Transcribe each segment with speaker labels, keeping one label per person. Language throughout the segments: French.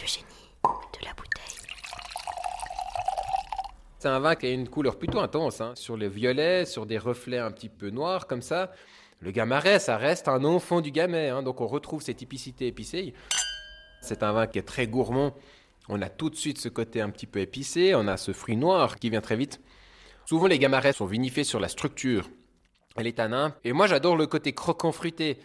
Speaker 1: Le génie de la bouteille.
Speaker 2: C'est un vin qui a une couleur plutôt intense, hein, sur le violet, sur des reflets un petit peu noirs comme ça. Le gamaret, ça reste un enfant du gamay, hein, donc on retrouve ces typicités épicées. C'est un vin qui est très gourmand. On a tout de suite ce côté un petit peu épicé, on a ce fruit noir qui vient très vite. Souvent les gamarets sont vinifiés sur la structure et les tanins. Et moi j'adore le côté croquant fruité.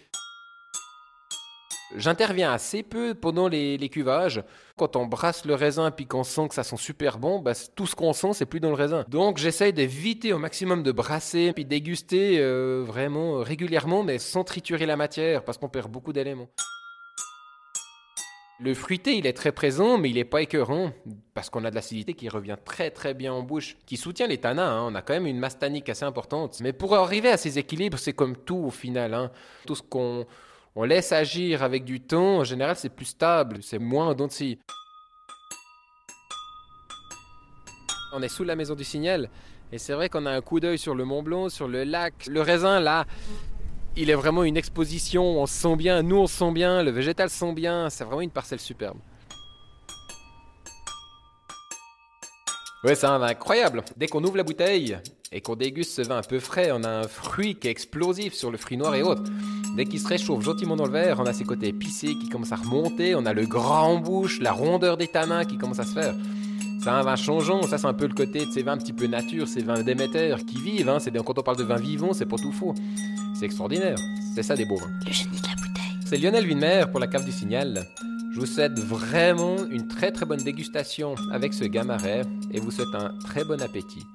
Speaker 2: J'interviens assez peu pendant les, cuvages. Quand on brasse le raisin puis qu'on sent que ça sent super bon, bah, tout ce qu'on sent, c'est plus dans le raisin. Donc j'essaye d'éviter au maximum de brasser puis déguster euh, vraiment régulièrement, mais sans triturer la matière parce qu'on perd beaucoup d'éléments. Le fruité, il est très présent, mais il n'est pas écœurant, parce qu'on a de l'acidité qui revient très très bien en bouche, qui soutient les tanins. Hein. On a quand même une masse tannique assez importante. Mais pour arriver à ces équilibres, c'est comme tout au final. Hein. Tout ce qu'on on laisse agir avec du temps, en général, c'est plus stable, c'est moins dont On est sous la maison du signal, et c'est vrai qu'on a un coup d'œil sur le Mont Blanc, sur le lac. Le raisin, là, il est vraiment une exposition, on se sent bien, nous on se sent bien, le végétal se sent bien, c'est vraiment une parcelle superbe. Ouais, c'est un vin incroyable. Dès qu'on ouvre la bouteille et qu'on déguste ce vin un peu frais, on a un fruit qui est explosif sur le fruit noir et autres. Dès qu'il se réchauffe gentiment dans le verre, on a ses côtés épicés qui commencent à remonter, on a le gras en bouche, la rondeur des tanins qui commence à se faire. C'est un vin changeant, ça c'est un peu le côté de ces vins un petit peu nature, ces vins d'émetteurs qui vivent. Hein. C'est quand on parle de vin vivant, c'est pas tout faux. C'est extraordinaire. C'est ça des beaux vins.
Speaker 1: Le génie de la bouteille.
Speaker 2: C'est Lionel Winmer pour la cave du signal. Je vous souhaite vraiment une très très bonne dégustation avec ce gamaret et vous souhaite un très bon appétit.